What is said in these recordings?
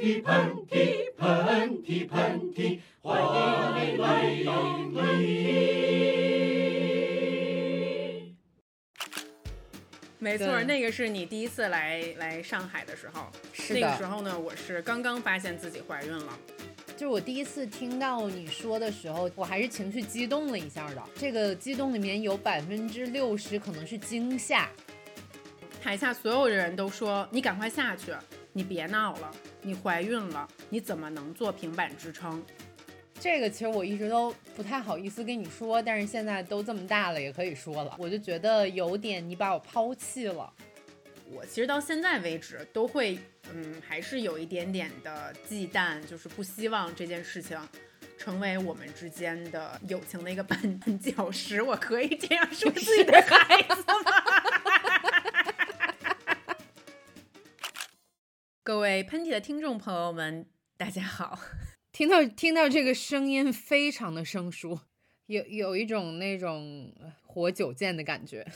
嚏，喷嚏，喷嚏，喷嚏，欢迎你来到喷嚏。没错，对那个是你第一次来来上海的时候。是那个时，候呢，我是刚刚发现自己怀孕了。就是我第一次听到你说的时候，我还是情绪激动了一下的。这个激动里面有百分之六十可能是惊吓，台下所有的人都说：“你赶快下去，你别闹了，你怀孕了，你怎么能做平板支撑这个其实我一直都不太好意思跟你说，但是现在都这么大了，也可以说了。我就觉得有点你把我抛弃了。？”我其实到现在为止都会，嗯，还是有一点点的忌惮，就是不希望这件事情成为我们之间的友情的一个绊 绊脚石。我可以这样说自己的孩子吗？各位喷嚏的听众朋友们，大家好。听到听到这个声音非常的生疏，有有一种那种呃活久见的感觉。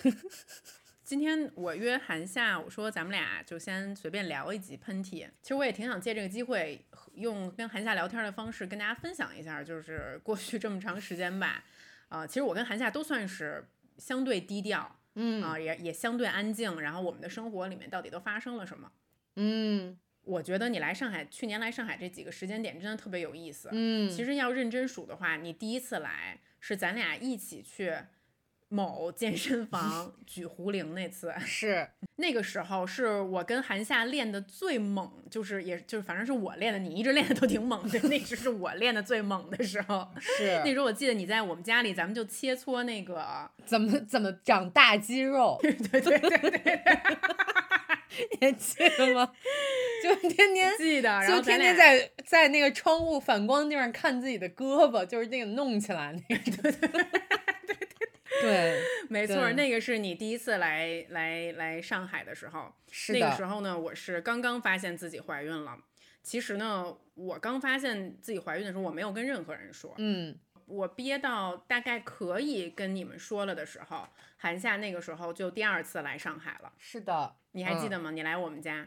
今天我约韩夏，我说咱们俩就先随便聊一集喷嚏。其实我也挺想借这个机会，用跟韩夏聊天的方式跟大家分享一下，就是过去这么长时间吧，呃，其实我跟韩夏都算是相对低调，嗯啊、也也相对安静。然后我们的生活里面到底都发生了什么？嗯我觉得你来上海，去年来上海这几个时间点真的特别有意思。嗯，其实要认真数的话，你第一次来是咱俩一起去某健身房 举壶铃那次。是那个时候是我跟韩夏练的最猛，就是也就是反正是我练的，你一直练的都挺猛的，那时是我练的最猛的时候。是那，时候我记得你在我们家里，咱们就切磋那个，怎么怎么长大肌肉？对对对对对，你还记得吗？就天天 记得，然后就天天在在那个窗户反光地方看自己的胳膊，就是那个弄起来那个。对对对，没错，对那个是你第一次来来来上海的时候。是那个时，候呢，我是刚刚发现自己怀孕了。其实呢，我刚发现自己怀孕的时候，我没有跟任何人说。嗯，我憋到大概可以跟你们说了的时候，韩夏那个时候就第二次来上海了。是的。嗯你还记得吗？你来我们家，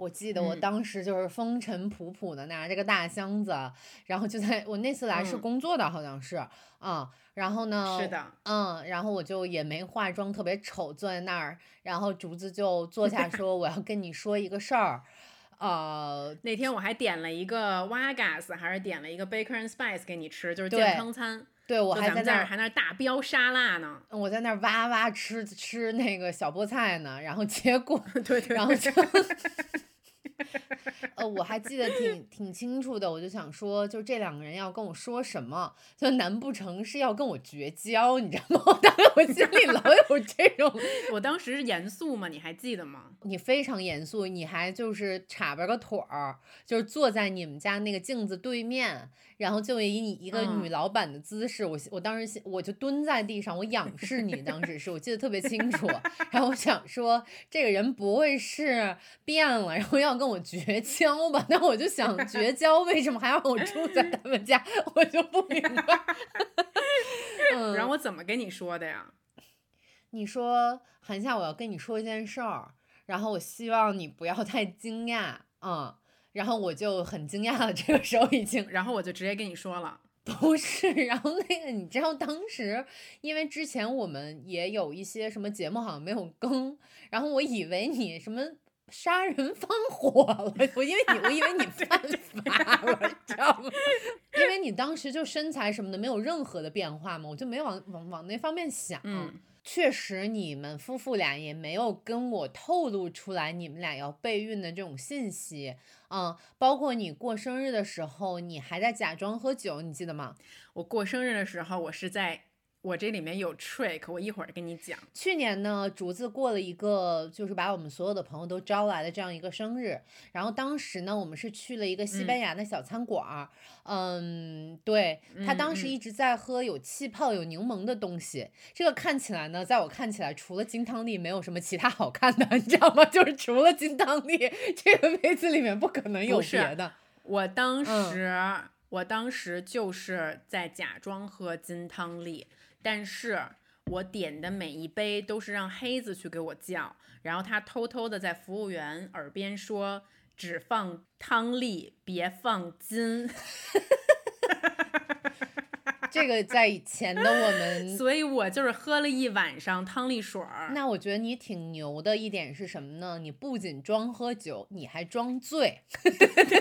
我记得我嗯。当时就是风尘仆仆的拿着个大箱子，然后就在我那次来是嗯。工作的，好像是啊、然后呢，是的，嗯，然后我就也没化妆，特别丑，坐在那儿，然后竹子就坐下 说我要跟你说一个事儿，呃，那天我还点了一个 Wagas，还是点了一个 Baker and Spice 给你吃，就是健康餐。对我还在那儿还那儿大飙沙拉呢。我在那儿哇哇吃吃那个小菠菜呢，然后结果 对对然后就，呃，我还记得挺挺清楚的，我就想说，就这两个人要跟我说什么，就难不成是要跟我绝交，你知道吗？我当时我心里老有这种，我当时是严肃吗？你还记得吗？你非常严肃，你还就是叉巴个腿儿，就是坐在你们家那个镜子对面，然后就以你一个女嗯老板的姿势，我我当时我就蹲在地上，我仰视你，当时是我记得特别清楚，然后我想说这个人不会是变了，然后要跟我绝交吧？那我就想绝交，为什么还要我住在他们家？我就不明白。嗯，然后我怎么跟你说的呀？你说韩夏，我要跟你说一件事儿，然后我希望你不要太惊讶，嗯，然后我就很惊讶了，这个时候已经然后我就直接跟你说了。不是，然后那个你知道当时，因为之前我们也有一些什么节目好像没有更，然后我以为你什么。杀人放火了，我因为你，我以为你犯 法了，你知道吗？因为你当时就身材什么的没有任何的变化嘛，我就没往往往那方面想。嗯，确实，你们夫妇俩也没有跟我透露出来你们俩要备孕的这种信息，嗯，包括你过生日的时候，你还在假装喝酒，你记得吗？我过生日的时候，我是在我这里面有 trick，我一会儿跟你讲。去年呢，竹子过了一个，就是把我们所有的朋友都招来的这样一个生日。然后当时呢，我们是去了一个西班牙的小餐馆儿，嗯对他当时一直在喝有气泡、有柠檬的东西。这个看起来呢，在我看起来，除了金汤力，没有什么其他好看的，你知道吗？就是除了金汤力，这个杯子里面不可能有别的。我当嗯时，我当时就是在假装喝金汤力，但是我点的每一杯都是让黑子去给我叫，然后他偷偷的在服务员耳边说。只放汤力，别放筋。这个在以前的我们，所以我就是喝了一晚上汤力水儿。那我觉得你挺牛的一点是什么呢？你不仅装喝酒，你还装醉。对对对对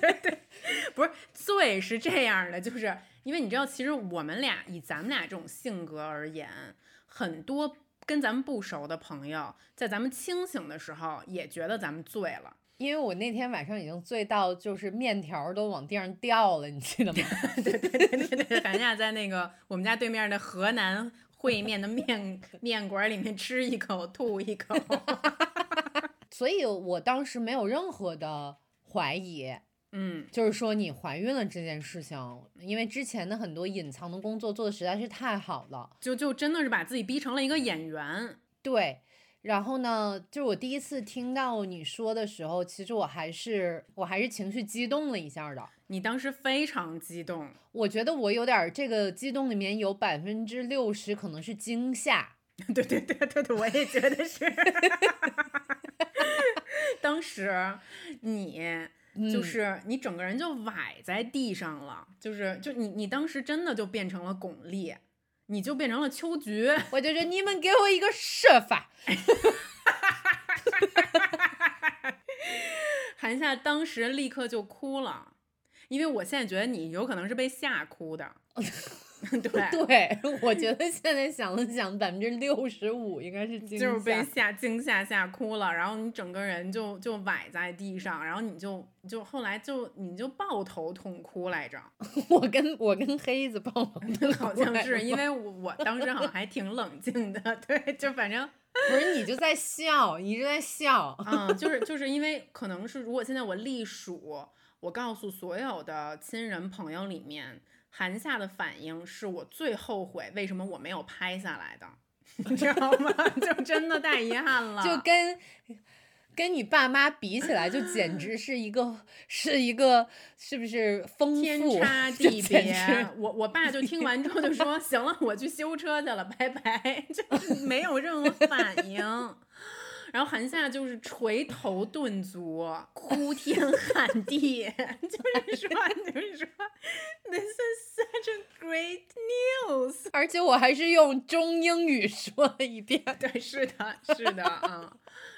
对对，不是醉是这样的，就是因为你知道，其实我们俩以咱们俩这种性格而言，很多跟咱们不熟的朋友，在咱们清醒的时候也觉得咱们醉了。因为我那天晚上已经醉到，就是面条都往地上掉了，你记得吗？对对对对对，咱俩在那个我们家对面的河南烩面的面面馆里面吃一口吐一口，所以我当时没有任何的怀疑，嗯，就是说你怀孕了这件事情，因为之前的很多隐藏的工作做的实在是太好了，就就真的是把自己逼成了一个演员，对。然后呢，就是我第一次听到你说的时候，其实我还是我还是情绪激动了一下的。你当时非常激动，我觉得我有点这个激动里面有百分之六十可能是惊吓。对对对对对，我也觉得是。当时你就是你整个人就崴在地上了，就是就你你当时真的就变成了巩俐。你就变成了秋菊，我就说你们给我一个设法。韩夏当时立刻就哭了，因为我现在觉得你有可能是被吓哭的。对对，我觉得现在想了想，百分之六十五应该是惊就是被吓惊吓吓哭了，然后你整个人就就崴在地上，然后你就就后来就你就抱头痛哭来着。我跟我跟黑子抱头痛 好像是因为我我当时好像还挺冷静的，对，就反正不是你就在笑，你一直在笑，嗯，就是就是因为可能是如果现在我隶属，我告诉所有的亲人朋友里面。韩夏的反应是我最后悔为什么我没有拍下来的，你知道吗？就真的太遗憾了。就跟跟你爸妈比起来，就简直是一个是一个是不是丰富天差地别？我我爸就听完之后就说：“行了，我去修车去了，拜拜。”就没有任何反应。然后韩夏就是垂头顿足，哭天喊地，就是说，就是说，This is such a great news。而且我还是用中英语说了一遍。对，是的，是的，啊。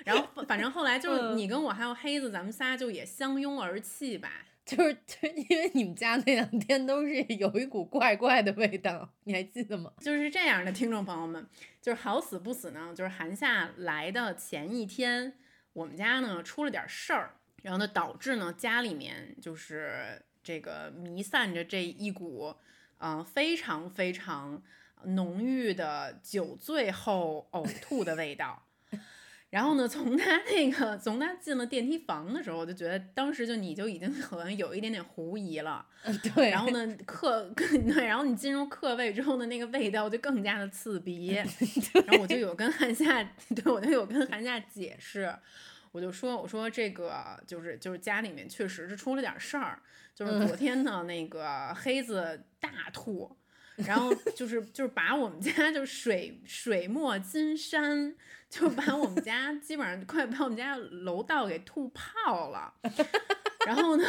然后反正后来就是你跟我还有黑子，咱们仨就也相拥而泣吧。就是就因为你们家那两天都是有一股怪怪的味道，你还记得吗？就是这样的，听众朋友们，就是好死不死呢，就是寒夏来的前一天，我们家呢出了点事儿，然后呢导致呢家里面就是这个弥散着这一股，嗯，非常非常浓郁的酒醉后呕吐的味道。然后呢，从他那个从他进了电梯房的时候，我就觉得当时就你就已经好像有一点点狐疑了。对。然后呢，客对，然后你进入客位之后的那个味道就更加的刺鼻。然后我就有跟韩夏，对我就有跟韩夏解释，我就说我说这个就是就是家里面确实是出了点事儿，就是昨天呢那个黑子大吐。然后就是就是把我们家就水水墨金山，就把我们家基本上快把我们家楼道给吐泡了。然后呢，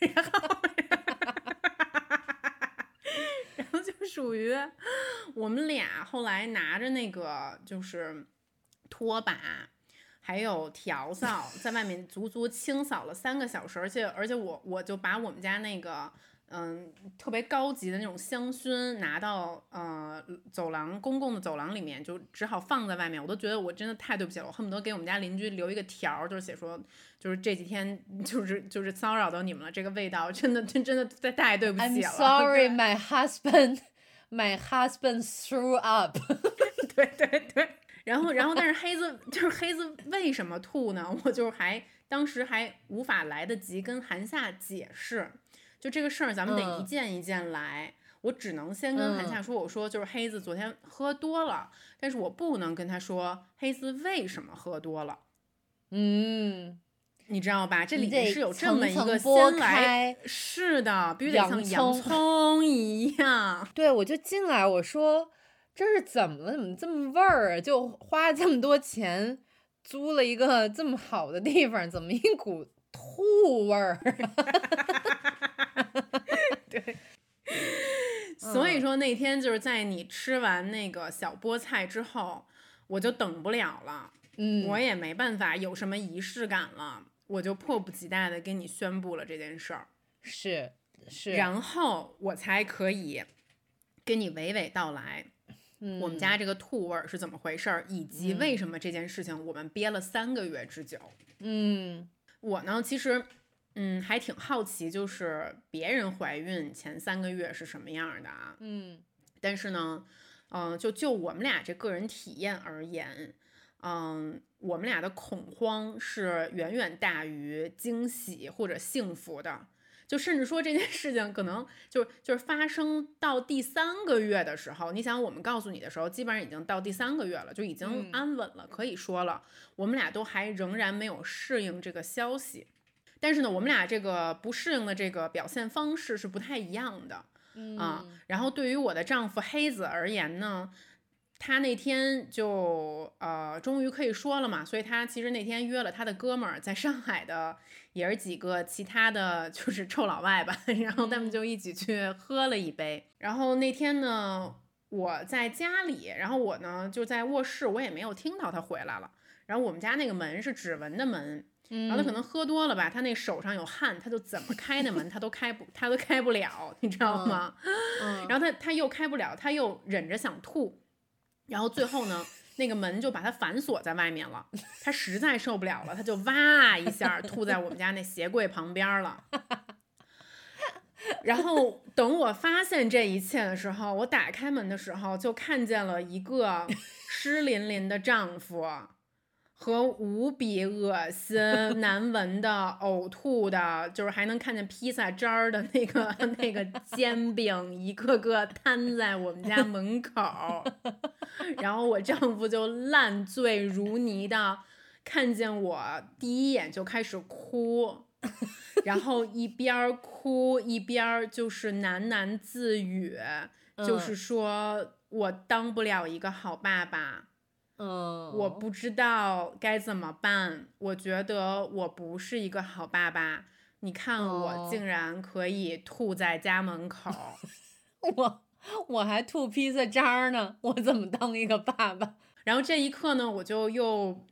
然后然后就属于我们俩后来拿着那个就是拖把，还有笤帚，在外面足足清扫了三个小时，而且而且我我就把我们家那个。嗯，特别高级的那种香薰拿到呃走廊公共的走廊里面，就只好放在外面。我都觉得我真的太对不起了，我恨不得给我们家邻居留一个条儿，就是写说，就是这几天 就是就是骚扰到你们了，这个味道真的真真的太太对不起了。I'm sorry, my husband, my husband threw up。对对对，然后然后但是黑子就是黑子为什么吐呢？我就还当时还无法来得及跟韩夏解释。就这个事儿，咱们得一件一件来。我只能先跟韩夏说，我说就是黑子昨天喝多了，但是我不能跟他说黑子为什么喝多了。嗯，你知道吧？这里面是有这么一个先来，是的，必须得像洋葱一样。对，我就进来，我说这是怎么了？怎么这么味儿啊？就花这么多钱租了一个这么好的地方，怎么一股？吐味儿。对。所以说那天就是在你吃完那个小菠菜之后，我就等不了了，嗯，我也没办法有什么仪式感了，我就迫不及待的跟你宣布了这件事儿，是是，然后我才可以跟你娓娓道来，嗯。我们家这个兔味儿是怎么回事儿，以及为什么这件事情我们憋了三个月之久。嗯。我呢，其实，嗯，还挺好奇，就是别人怀孕前三个月是什么样的啊？嗯但是呢，嗯、就就我们俩这个人体验而言，嗯、我们俩的恐慌是远远大于惊喜或者幸福的。就甚至说这件事情可能就是就是发生到第三个月的时候，你想我们告诉你的时候，基本上已经到第三个月了，就已经嗯安稳了，可以说了，我们俩都还仍然没有适应这个消息。但是呢，我们俩这个不适应的这个表现方式是不太一样的。嗯啊，然后对于我的丈夫黑子而言呢，他那天就呃终于可以说了嘛，所以他其实那天约了他的哥们儿在上海的也是几个其他的就是臭老外吧，然后他们就一起去喝了一杯。然后那天呢，我在家里，然后我呢就在卧室，我也没有听到他回来了。然后我们家那个门是指纹的门，然后他可能喝多了吧，他那手上有汗，他就怎么开那门他都开不，他都开不了，你知道吗？嗯然后他他又开不了，他又忍着想吐，然后最后呢，那个门就把他反锁在外面了。他实在受不了了，他就哇一下吐在我们家那鞋柜旁边了。然后等我发现这一切的时候，我打开门的时候就看见了一个 湿淋淋的丈夫。和无比恶心、难闻的、呕吐的，就是还能看见披萨渣儿的那个 那个煎饼，一个个摊在我们家门口儿。然后我丈夫就烂醉如泥的看见我第一眼就开始哭，然后一边儿哭一边儿就是喃喃自语，就是说我当不了一个好爸爸。嗯，我不知道该怎么办，我觉得我不是一个好爸爸。你看，我哦竟然可以吐在家门口，我我还吐披萨渣儿呢，我怎么当一个爸爸？然后这一刻呢，我就又，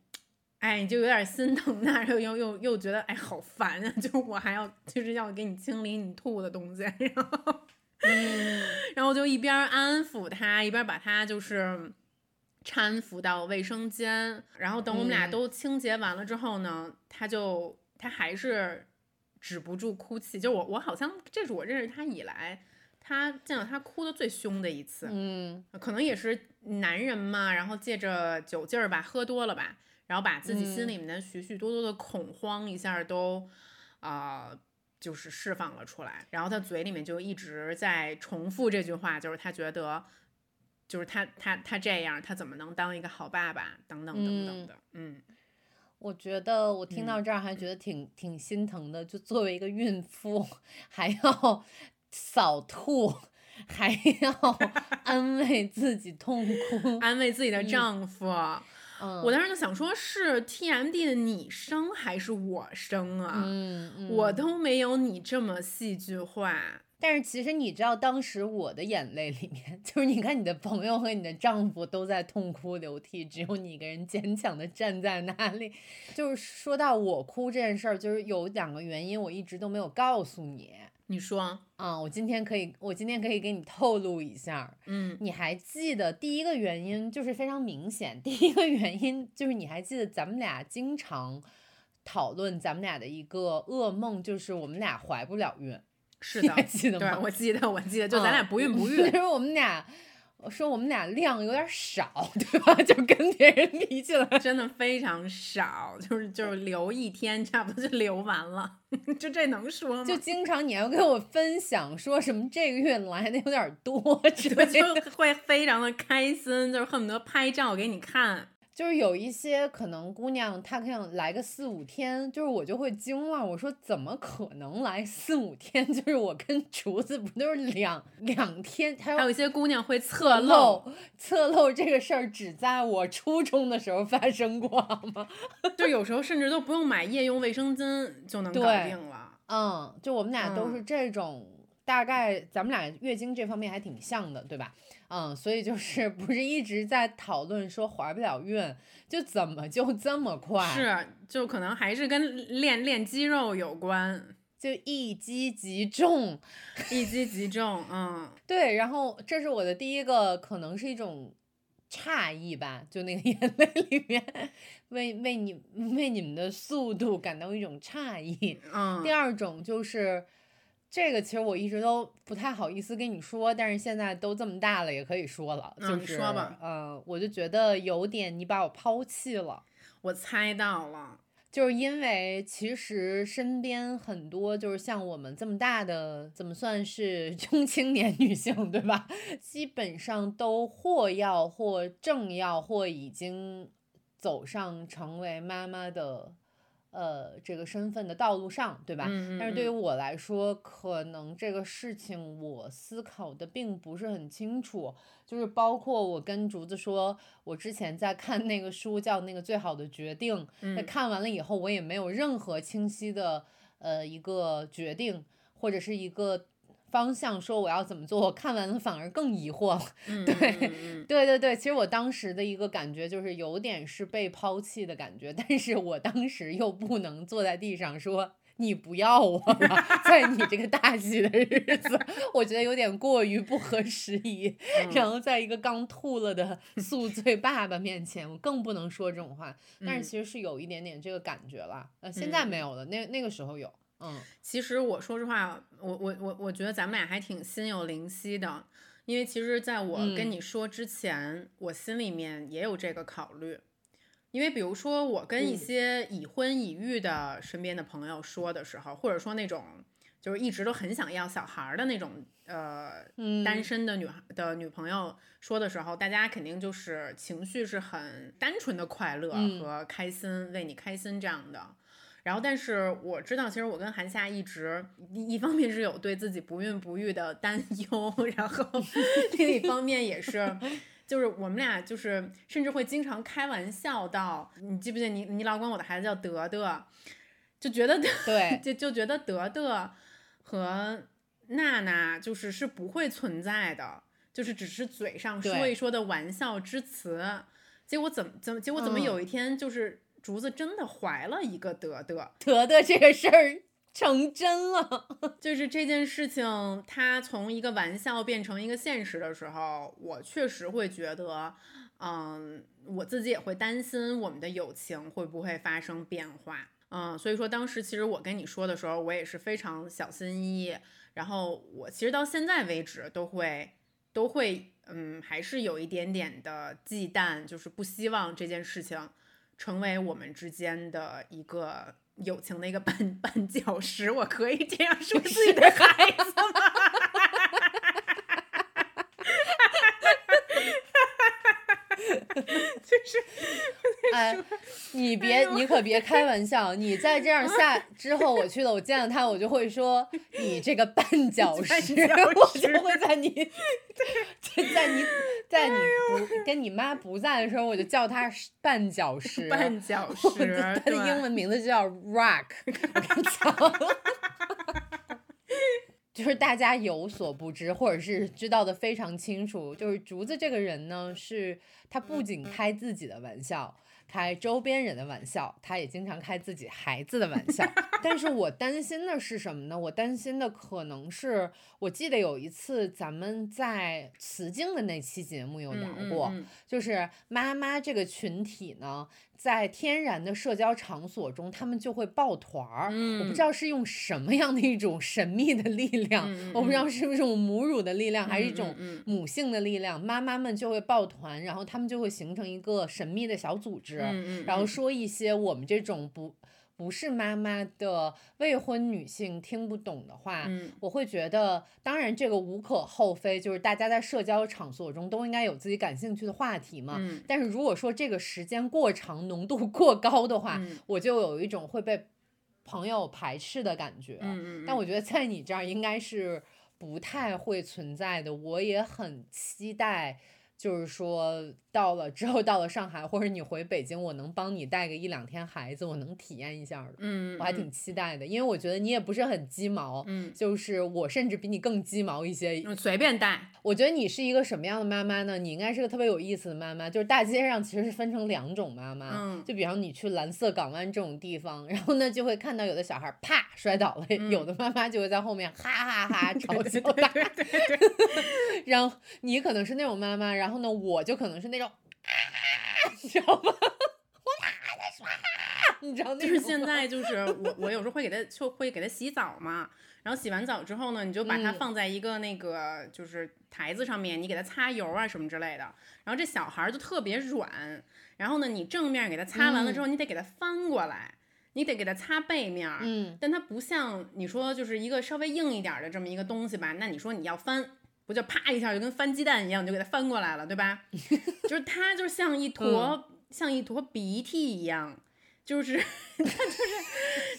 哎，就有点心疼他，然后又又又觉得，哎，好烦啊！就我还要就是要给你清理你吐的东西，然后，嗯然后我就一边安抚他，一边把他就是。搀扶到卫生间，然后等我们俩嗯都清洁完了之后呢，他就他还是止不住哭泣。就我我好像这是我认识他以来，他见到他哭的最凶的一次。嗯可能也是男人嘛，然后借着酒劲儿吧，喝多了吧，然后把自己心里面的许许多多的恐慌一下都，啊、就是释放了出来。然后他嘴里面就一直在重复这句话，就是他觉得，就是他他他这样，他怎么能当一个好爸爸？等等等等的，嗯我觉得我听到这儿还觉得挺、挺心疼的，就作为一个孕妇，还要扫吐，还要 安慰自己痛哭。安慰自己的丈夫。嗯，我当时就想说，是 TMD 的你生还是我生啊？嗯，嗯我都没有你这么戏剧化。但是其实你知道，当时我的眼泪里面，就是你看你的朋友和你的丈夫都在痛哭流涕，只有你一个人坚强的站在那里。就是说到我哭这件事儿，就是有两个原因，我一直都没有告诉你。你说，啊、我今天可以，我今天可以给你透露一下，嗯你还记得第一个原因就是非常明显，第一个原因就是你还记得咱们俩经常讨论咱们俩的一个噩梦，就是我们俩怀不了孕。是的你还，记得对吗？我记得，我记得，就咱俩嗯不孕不 育就，是我们俩我说我们俩量有点少，对吧？就跟别人比起来，真的非常少，就是就是留一天，差不多就留完了，就这能说吗？就经常你要跟我分享说什么这个月来的有点多。就会非常的开心，就是恨不得拍照给你看。就是有一些可能姑娘她可能来个四五天，就是我就会惊了，我说怎么可能来四五天？就是我跟厨子不都是两两天？还还有一些姑娘会侧漏，侧漏这个事儿只在我初中的时候发生过好吗？就有时候甚至都不用买夜用卫生巾就能搞定了。嗯，就我们俩都嗯是这种，大概咱们俩月经这方面还挺像的，对吧？嗯，所以就是不是一直在讨论说怀不了孕，就怎么就这么快？是，就可能还是跟练练肌肉有关，就一击即中。一击即中。嗯，对，然后这是我的第一个，可能是一种诧异吧，就那个眼泪里面，为为你为你们的速度感到一种诧异。嗯，第二种就是，这个其实我一直都不太好意思跟你说，但是现在都这么大了，也可以说了，嗯就是你说吧呃，我就觉得有点你把我抛弃了。我猜到了。就是因为其实身边很多就是像我们这么大的，怎么算是 中青年女性，对吧？基本上都或要或正要或已经走上成为妈妈的，呃，这个身份的道路上，对吧？嗯嗯但是对于嗯我来说，可能这个事情我思考的并不是很清楚。就是包括我跟竹子说，我之前在看那个书叫那个最好的决定，那嗯看完了以后，我也没有任何清晰的呃一个决定或者是一个方向，说我要怎么做。我看完了反而更疑惑了。嗯，对对对对，其实我当时的一个感觉就是有点是被抛弃的感觉，但是我当时又不能坐在地上说。你不要我了，在你这个大喜的日子，我觉得有点过于不合时宜。嗯然后在一个刚吐了的 宿醉爸爸面前，我更不能说这种话。但是嗯其实是有一点点这个感觉了，呃，现在嗯没有了，那那个时候有，嗯。其实我说实话，我我我我觉得咱们俩还挺心有灵犀的，因为其实在我跟嗯。你说之前，我心里面也有这个考虑。因为比如说，我跟一嗯。些已婚已育的身边的朋友说的时候，或者说那种就是一直都很想要小孩儿的那种呃嗯，单身的女孩的女朋友说的时候，大家肯定就是情绪是很单纯的快乐嗯。和开心，为你开心这样的。然后，但是我知道，其实我跟韩夏一直一一方面是有对自己不孕不育的担忧，然后 另一方面也是，就是我们俩就是甚至会经常开玩笑到，你记不记得你你老管我的孩子叫德德，就觉得对，就就觉得德德和娜娜就是是不会存在的，就是只是嘴上说一说的玩笑之词。结果怎么怎么结果怎么嗯有一天就是竹子真的怀了一个德德，德德这个事儿成真了，就是这件事情它从一个玩笑变成一个现实的时候，我确实会觉得，嗯，我自己也会担心我们的友情会不会发生变化。嗯，所以说当时其实我跟你说的时候，我也是非常小心翼翼。然后我其实到现在为止都会都会，嗯，还是有一点点的忌惮，就是不希望这件事情成为我们之间的一个友情的一个绊 绊脚石。我可以这样说自己的孩子吗？就是哎，你别，你可别开玩笑，你再这样下之后，我去了，我见了他，我就会说你这个绊脚 石，我就会在你，在你，在你不跟你妈不在的时候，我就叫他绊脚石，绊脚 石，的他的英文名字就叫 Rock，我跟你讲。就是大家有所不知，或者是知道的非常清楚，就是竹子这个人呢，是他不仅开自己的玩笑，开周边人的玩笑，他也经常开自己孩子的玩笑。但是我担心的是什么呢？我担心的可能是，我记得有一次咱们在雌竞的那期节目有聊过，嗯嗯就是妈妈这个群体呢，在天然的社交场所中，他们就会抱团儿。我不知道是用什么样的一种神秘的力量，我不知道是不是一种母乳的力量，还是一种母性的力量。妈妈们就会抱团，然后他们就会形成一个神秘的小组织，嗯嗯，然后说一些我们这种不不是妈妈的未婚女性听不懂的话，嗯我会觉得，当然这个无可厚非，就是大家在社交场所中都应该有自己感兴趣的话题嘛。嗯但是如果说这个时间过长、浓度过高的话，嗯我就有一种会被朋友排斥的感觉。但我觉得在你这儿应该是不太会存在的。我也很期待，就是说到了之后到了上海或者你回北京，我能帮你带个一两天孩子，我能体验一下的。嗯，我还挺期待的，因为我觉得你也不是很鸡毛，嗯就是我甚至比你更鸡毛一些。嗯随便带，我觉得你是一个什么样的妈妈呢？你应该是个特别有意思的妈妈，就是大街上其实是分成两种妈妈，嗯就比方你去蓝色港湾这种地方，然后呢就会看到有的小孩啪摔倒了，有的妈妈就会在后面哈哈哈嘲笑他，然后你可能是那种妈妈，然后呢我就可能是那种。啊，你知道吗？我俩还在耍，你知道那就是现在就是我我有时候会给他就会给他洗澡嘛，然后洗完澡之后呢，你就把它嗯放在一个那个就是台子上面，你给它擦油啊什么之类的。然后这小孩儿就特别软，然后呢，你正面给他擦完了之后，你得给他翻过来，你得给它擦背面儿。嗯，但它不像你说就是一个稍微硬一点儿的这么一个东西吧？那你说你要翻，不就啪一下就跟翻鸡蛋一样，你就给它翻过来了，对吧？就是它就像一坨、像一坨鼻涕一样，就是 它就是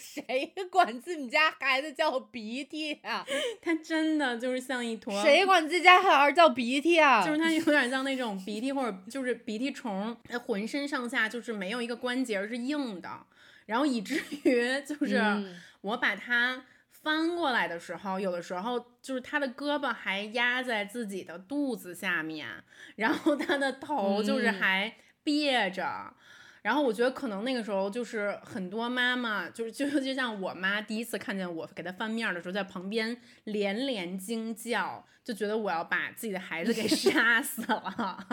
谁管自己家孩子叫鼻涕啊？它真的就是像一坨，谁管自己家孩儿叫鼻涕啊？就是它有点像那种鼻涕或者就是鼻涕虫，它浑身上下就是没有一个关节是硬的，然后以至于就是嗯我把它翻过来的时候，有的时候就是他的胳膊还压在自己的肚子下面，然后他的头就是嗯还别着。然后我觉得可能那个时候就是很多妈妈，就是就就像我妈第一次看见我给她翻面的时候，在旁边连连惊叫，就觉得我要把自己的孩子给杀死了。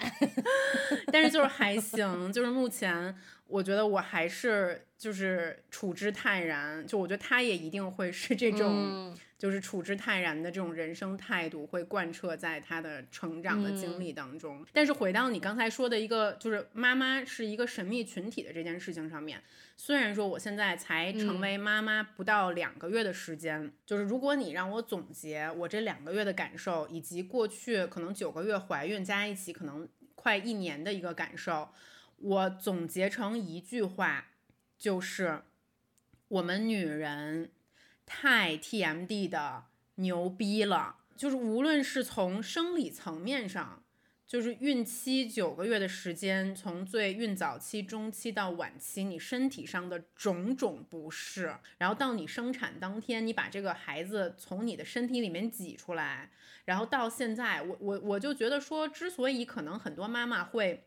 但是就是还行，就是目前我觉得我还是就是处之泰然，就我觉得他也一定会是这种。就是处之泰然的这种人生态度会贯彻在他的成长的经历当中。但是回到你刚才说的一个，就是妈妈是一个神秘群体的这件事情上面，虽然说我现在才成为妈妈不到两个月的时间，就是如果你让我总结我这两个月的感受，以及过去可能九个月怀孕加一起可能快一年的一个感受，我总结成一句话，就是我们女人。太 TMD 的牛逼了，就是无论是从生理层面上，就是孕期九个月的时间，从最孕早期、中期到晚期，你身体上的种种不适，然后到你生产当天，你把这个孩子从你的身体里面挤出来，然后到现在，我我我就觉得说，之所以可能很多妈妈会，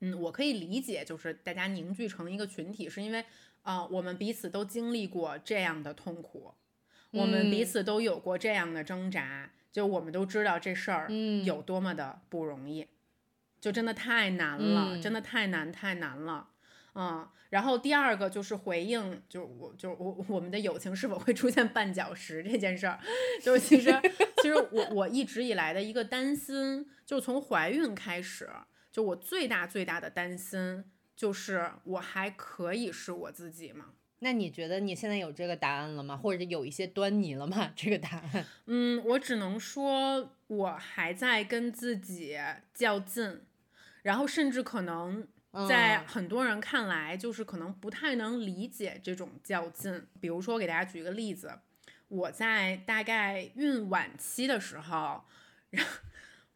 嗯，我可以理解，就是大家凝聚成一个群体，是因为。啊、呃，我们彼此都经历过这样的痛苦，我们彼此都有过这样的挣扎，就我们都知道这事儿有多么的不容易，就真的太难了，嗯、真的太难太难了。嗯，然后第二个就是回应，就我就我我们的友情是否会出现绊脚石这件事儿，就是其实其实我我一直以来的一个担心，就从怀孕开始，就我最大最大的担心。就是我还可以是我自己吗？那你觉得你现在有这个答案了吗？或者有一些端倪了吗？这个答案？嗯，我只能说我还在跟自己较劲，然后甚至可能在很多人看来，就是可能不太能理解这种较劲。比如说，给大家举一个例子，我在大概孕晚期的时候，然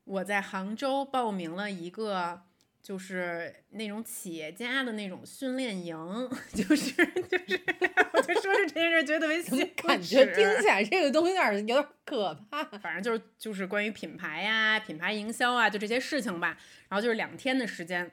我在杭州报名了一个。就是那种企业家的那种训练营，就 是就是，我就说是这件事觉得特别新感觉听起来这个东西有点有点可怕。反正就是就是关于品牌呀、品牌营销啊，就这些事情吧。然后就是两天的时间，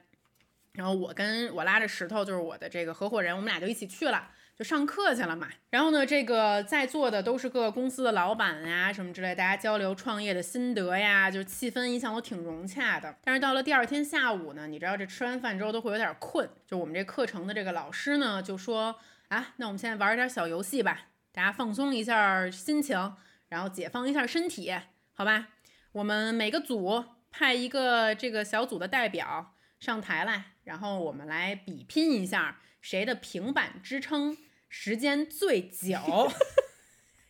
然后我跟我拉着石头，就是我的这个合伙人，我们俩就一起去了。就上课去了嘛，然后呢，这个在座的都是各个公司的老板呀，什么之类，大家交流创业的心得呀，就气氛一向都挺融洽的。但是到了第二天下午呢，你知道这吃完饭之后都会有点困，就我们这课程的这个老师呢就说啊，那我们现在玩点小游戏吧，大家放松一下心情，然后解放一下身体，好吧？我们每个组派一个这个小组的代表上台来，然后我们来比拼一下。谁的平板支撑时间最久。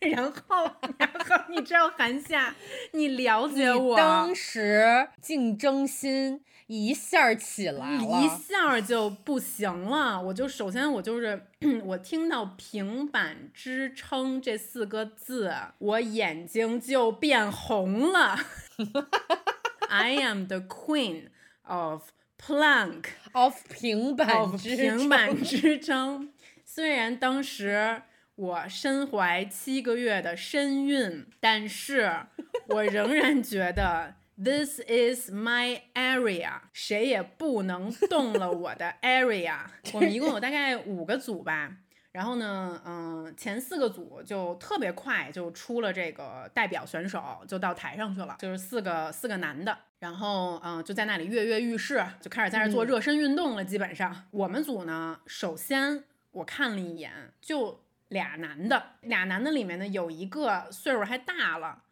然后，然后你知道韩夏，你了解我，当时竞争心一下起来了，一下就不行了。我就首先我就是 我听到平板支撑这四个字，我眼睛就变红了。I am the queen of plank of 平板 of 平板支撑。虽然当时。我身怀七个月的身孕，但是我仍然觉得 this is my area，谁也不能动了我的 area。我们一共有大概五个组吧，然后呢，嗯，前四个组就特别快就出了这个代表选手，就到台上去了，就是四个四个男的，然后嗯，就在那里跃跃欲试，就开始在那做热身运动了。基本上，我们组呢，首先我看了一眼就。俩男的，俩男的里面呢有一个岁数还大了，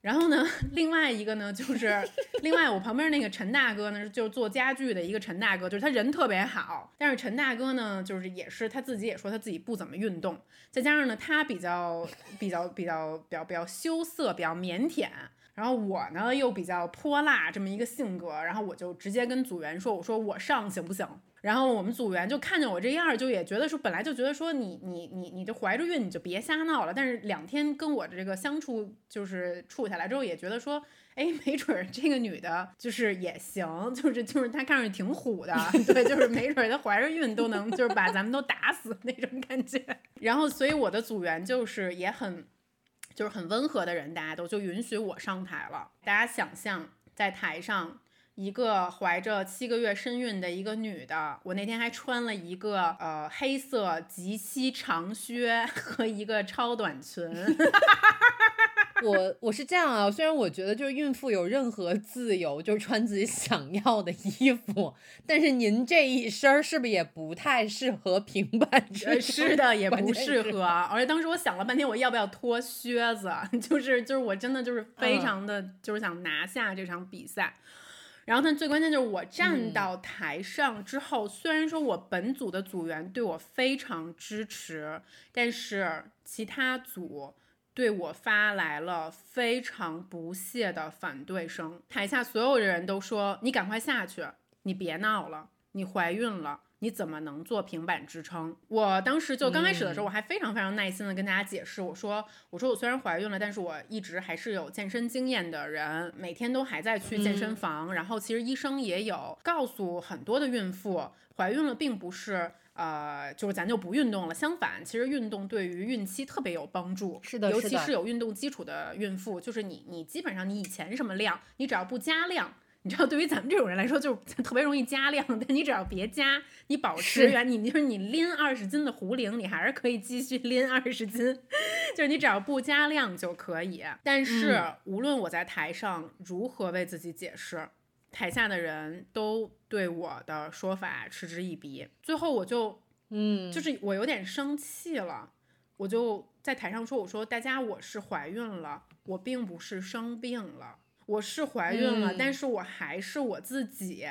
然后呢，另外一个呢就是另外我旁边那个陈大哥呢，就是做家具的一个陈大哥，就是他人特别好，但是陈大哥呢，就是也是他自己也说他自己不怎么运动，再加上呢他比较比较比较比较比较羞涩，比较腼腆，然后我呢又比较泼辣这么一个性格，然后我就直接跟组员说，我说我上行不行？然后我们组员就看见我这样，就也觉得说，本来就觉得说你你你你就怀着孕，你就别瞎闹了。但是两天跟我这个相处，就是处下来之后，也觉得说，哎，没准这个女的就是也行，就是就是她看上去挺虎的，对，就是没准她怀着孕都能就是把咱们都打死那种感觉。然后所以我的组员就是也很就是很温和的人，大家都就允许我上台了。大家想象在台上。一个怀着七个月身孕的一个女的，我那天还穿了一个呃黑色及膝长靴和一个超短裙。我我是这样啊，虽然我觉得就是孕妇有任何自由，就是穿自己想要的衣服，但是您这一身儿是不是也不太适合平板支是的，也不适合。而且当时我想了半天，我要不要脱靴子？就是就是我真的就是非常的就是想拿下这场比赛。然后，但最关键就是我站到台上之后，虽然说我本组的组员对我非常支持，但是其他组对我发来了非常不屑的反对声。台下所有的人都说：“你赶快下去，你别闹了，你怀孕了。”你怎么能做平板支撑？我当时就刚开始的时候，我还非常非常耐心的跟大家解释，我说，我说我虽然怀孕了，但是我一直还是有健身经验的人，每天都还在去健身房。然后其实医生也有告诉很多的孕妇，怀孕了并不是呃，就是咱就不运动了。相反，其实运动对于孕期特别有帮助。是的，尤其是有运动基础的孕妇，就是你你基本上你以前什么量，你只要不加量。你知道，对于咱们这种人来说，就是特别容易加量。但你只要别加，你保持原，你就是你拎二十斤的壶铃，你还是可以继续拎二十斤。就是你只要不加量就可以。但是无论我在台上如何为自己解释，台下的人都对我的说法嗤之以鼻。最后我就，嗯，就是我有点生气了，我就在台上说：“我说大家，我是怀孕了，我并不是生病了。”我是怀孕了，但是我还是我自己。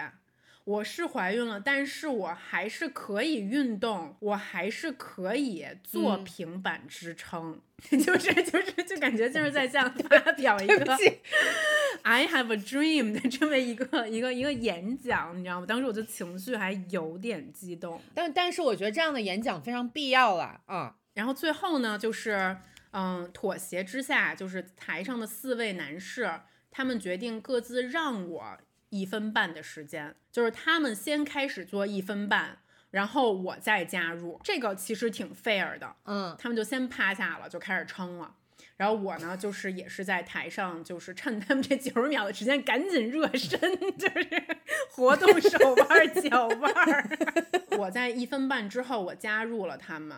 我是怀孕了，但是我还是可以运动，我还是可以做平板支撑。就是就是就感觉就是在向 发表一个 I have a dream 的这么一个一个一个演讲，你知道吗？当时我就情绪还有点激动，但但是我觉得这样的演讲非常必要了啊。然后最后呢，就是嗯，妥协之下，就是台上的四位男士。他们决定各自让我一分半的时间，就是他们先开始做一分半，然后我再加入。这个其实挺 fair 的，嗯，他们就先趴下了，就开始撑了。然后我呢，就是也是在台上，就是趁他们这九十秒的时间赶紧热身，就是活动手腕、脚腕。我在一分半之后，我加入了他们，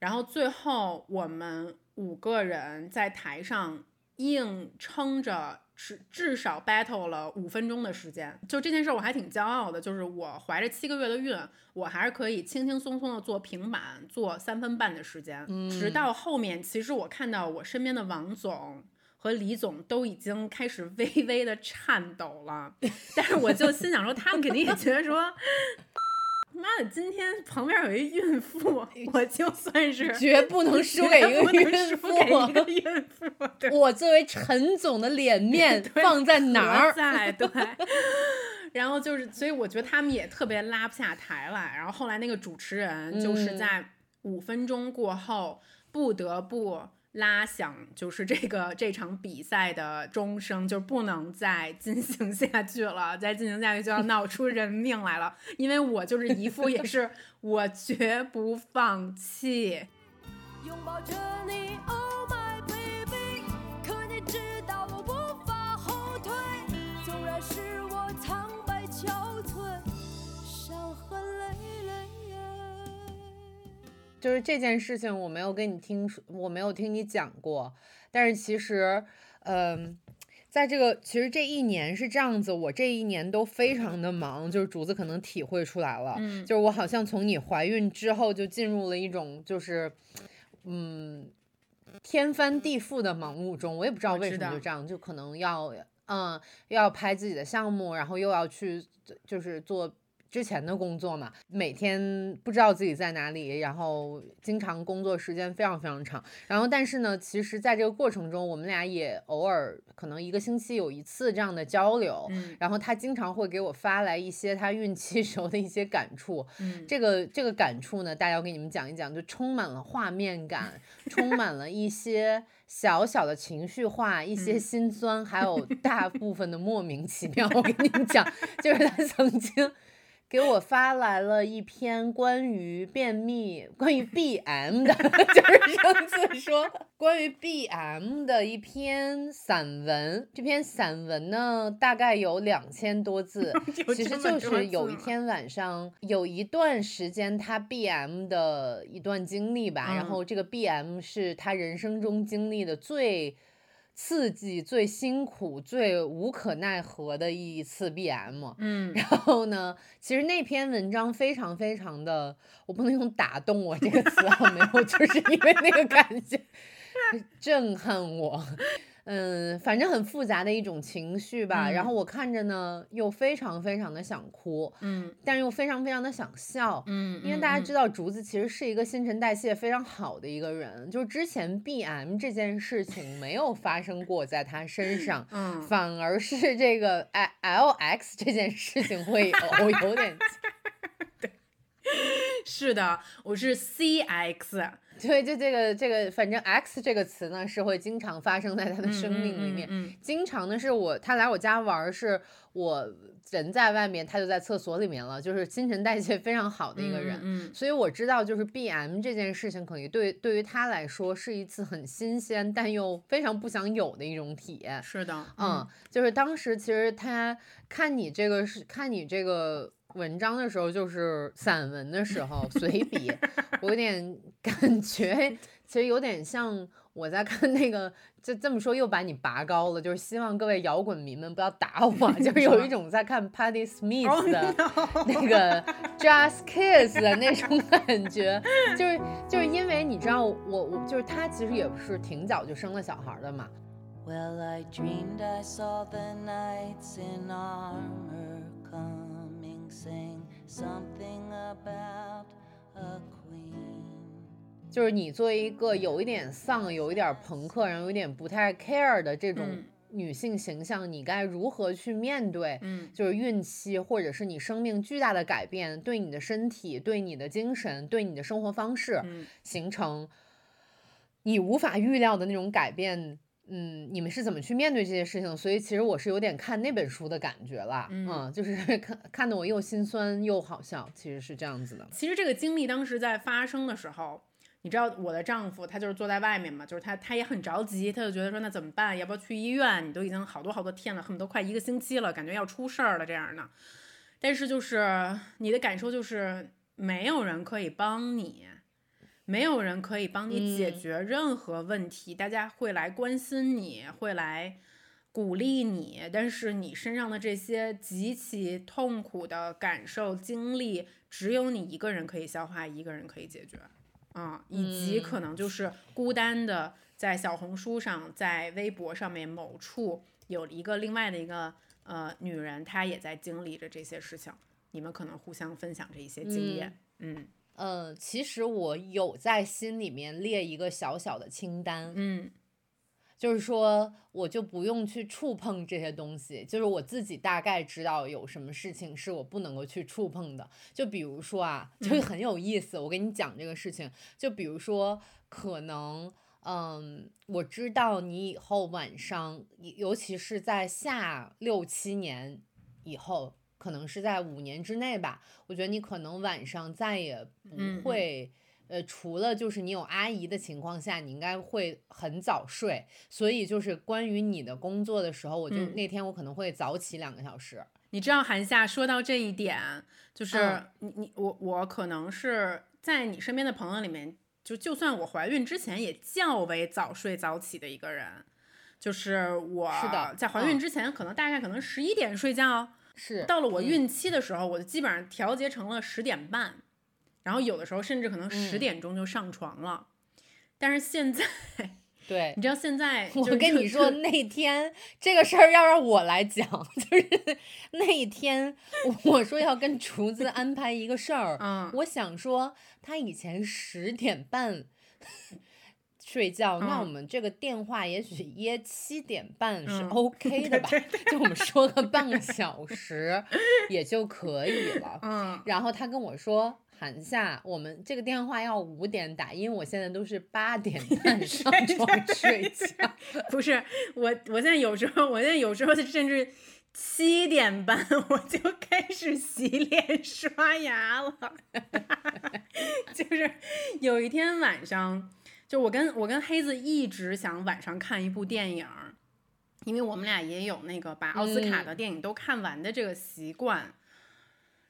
然后最后我们五个人在台上硬撑着。是至少 battle 了五分钟的时间，就这件事我还挺骄傲的。就是我怀着七个月的孕，我还是可以轻轻松松的做平板，做三分半的时间。直到后面，其实我看到我身边的王总和李总都已经开始微微的颤抖了，但是我就心想说，他们肯定也觉得说。妈的，今天旁边有一孕妇，我就算是绝不能输给一个孕妇。一个孕妇，我作为陈总的脸面放在哪儿？在对。然后就是，所以我觉得他们也特别拉不下台来。然后后来那个主持人就是在五分钟过后不得不。拉响就是这个这场比赛的钟声，就不能再进行下去了，再进行下去就要闹出人命来了。因为我就是姨父，也是我绝不放弃。拥抱着你，Oh my 就是这件事情，我没有跟你听说，我没有听你讲过。但是其实，嗯，在这个其实这一年是这样子，我这一年都非常的忙，就是竹子可能体会出来了，嗯，就是我好像从你怀孕之后就进入了一种就是，嗯，天翻地覆的忙碌中。我也不知道为什么就这样，就可能要，嗯，要拍自己的项目，然后又要去就是做。之前的工作嘛，每天不知道自己在哪里，然后经常工作时间非常非常长。然后，但是呢，其实在这个过程中，我们俩也偶尔可能一个星期有一次这样的交流。嗯。然后他经常会给我发来一些他孕期 时候的一些感触。嗯。这个这个感触呢，大家要给你们讲一讲，就充满了画面感，充满了一些小小的情绪化，一些心酸，还有 大部分的莫名其妙。我跟你们讲，就是他曾经。给我发来了一篇关于便秘、关于 BM 的，就是上次说关于 BM 的一篇散文。这篇散文呢，大概有两千多字，其实就是有一天晚上有一段时间他 BM 的一段经历吧。然后这个 BM 是他人生中经历的最。刺激最辛苦、最无可奈何的一次 BM，嗯，然后呢，其实那篇文章非常非常的，我不能用打动我这个词啊，没有，就是因为那个感觉 震撼我。嗯，反正很复杂的一种情绪吧。然后我看着呢，又非常非常的想哭，嗯，但是又非常非常的想笑，嗯，因为大家知道竹子其实是一个新陈代谢非常好的一个人，就是之前 B M 这件事情没有发生过在他身上，嗯，反而是这个 L X 这件事情会有有点，对，是的，我是 C X。对，就这个这个，反正 X 这个词呢，是会经常发生在他的生命里面。经常的是我他来我家玩，是我人在外面，他就在厕所里面了，就是新陈代谢非常好的一个人。嗯，所以我知道，就是 BM 这件事情，可能对对于他来说是一次很新鲜但又非常不想有的一种体验。是的，嗯，就是当时其实他看你这个是看你这个。文章的时候就是散文的时候，随笔，我有点 感觉，其实有点像我在看那个，就这么说又把你拔高了，就是希望各位摇滚迷们不要打我，就 是有一种在看 Patti Smith 的那个 Just Kiss 的那种感觉，就是就是因为你知道我我就是他其实也不是挺早就生了小孩的嘛。Well, I dreamed I saw the knights in armor come. Something about a queen。就是你作为一个有一点丧、有一点朋克，然后有点不太 care 的这种女性形象，你该如何去面对？嗯，就是孕期或者是你生命巨大的改变，对你的身体、对你的精神、对你的生活方式形成你无法预料的那种改变。嗯，你们是怎么去面对这些事情？所以其实我是有点看那本书的感觉了，嗯，就是 看看得我又心酸又好笑，其实是这样子的。其实这个经历当时在发生的时候，你知道我的丈夫他就是坐在外面嘛，就是他他也很着急，他就觉得说那怎么办？要不要去医院？你都已经好多好多天了，恨不得快一个星期了，感觉要出事儿了这样的。但是就是你的感受就是没有人可以帮你。没有人可以帮你解决任何问题，大家会来关心你，会来鼓励你，但是你身上的这些极其痛苦的感受经历，只有你一个人可以消化，一个人可以解决，啊，以及可能就是孤单的在小红书上，在微博上面某处有一个另外的一个呃女人，她也在经历着这些事情。你们可能互相分享这一些经验。嗯。嗯，其实我有在心里面列一个小小的清单，嗯就是说我就不用去触碰这些东西，就是我自己大概知道有什么事情是我不能够去触碰的。就比如说啊，就是很有意思，我跟你讲这个事情，就比如说可能。嗯，我知道你以后晚上，尤其是在下六七年以后，可能是在五年之内吧。我觉得你可能晚上再也不会，呃，除了就是你有阿姨的情况下，你应该会很早睡。所以就是关于你的工作的时候，我就那天我可能会早起两个小时。你知道韩夏说到这一点，就是你你我我可能是在你身边的朋友里面。就就算我怀孕之前也较为早睡早起的一个人，就是我是的，在怀孕之前可能大概可能十一点睡觉，是到了我孕期的时候，我就基本上调节成了十点半，然后有的时候甚至可能十点钟就上床了，但是现在。对，你知道现在我跟你说那天这个事儿要让我来讲，就是 那一天我说要跟厨子安排一个事儿，嗯，我想说他以前十点半睡觉，那我们这个电话也许约七点半是 OK 的吧？就我们说个半个小时也就可以了，嗯，然后他跟我说。寒夏，我们这个电话要五点打，因为我现在都是八点 半上床睡觉。不是我，我现在有时候，我现在有时候甚至七点半我就开始洗脸刷牙了。就是有一天晚上，就我跟我跟黑子一直想晚上看一部电影，因为我们俩也有那个把奥斯卡的电影都看完的这个习惯。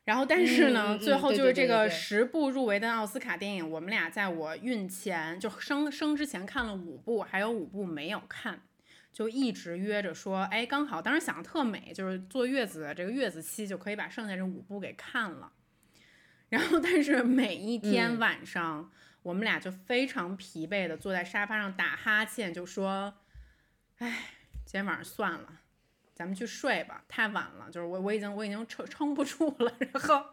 然后，但是呢，最后就是这个十部入围的奥斯卡电影，我们俩在我孕前就生生之前看了五部，还有五部没有看，就一直约着说，哎，刚好当时想的特美，就是坐月子这个月子期就可以把剩下这五部给看了。然后，但是每一天晚上，我们俩就非常疲惫的坐在沙发上打哈欠，就说，哎，今天晚上算了。咱们去睡吧，太晚了，就是我我已经我已经撑撑不住了。然后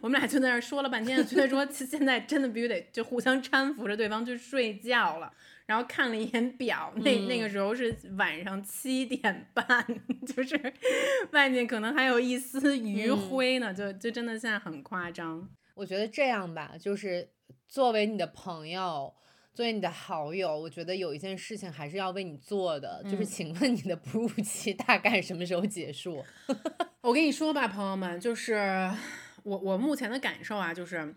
我们俩就在那说了半天，觉得说现在真的必须得就互相搀扶着对方去睡觉了。然后看了一眼表，那那个时候是晚上七点半，就是外面可能还有一丝余晖呢，就就真的现在很夸张。我觉得这样吧，就是作为你的朋友。作为你的好友，我觉得有一件事情还是要为你做的，就是请问你的哺乳期大概什么时候结束？我跟你说吧，朋友们，就是我我目前的感受啊，就是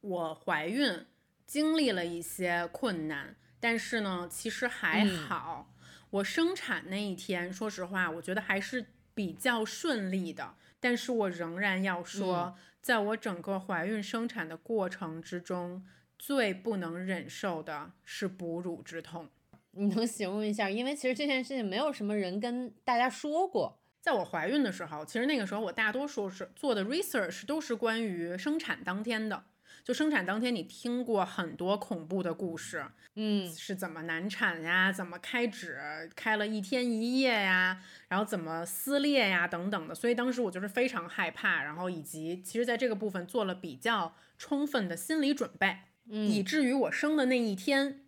我怀孕经历了一些困难，但是呢，其实还好。我生产那一天，说实话，我觉得还是比较顺利的。但是我仍然要说，在我整个怀孕生产的过程之中。最不能忍受的是哺乳之痛，你能形容一下？因为其实这件事情没有什么人跟大家说过。在我怀孕的时候，其实那个时候我大多数是做的 research 都是关于生产当天的。就生产当天，你听过很多恐怖的故事，嗯，是怎么难产呀，怎么开指开了一天一夜呀，然后怎么撕裂呀等等的。所以当时我就是非常害怕，然后以及其实在这个部分做了比较充分的心理准备。嗯以至于我生的那一天，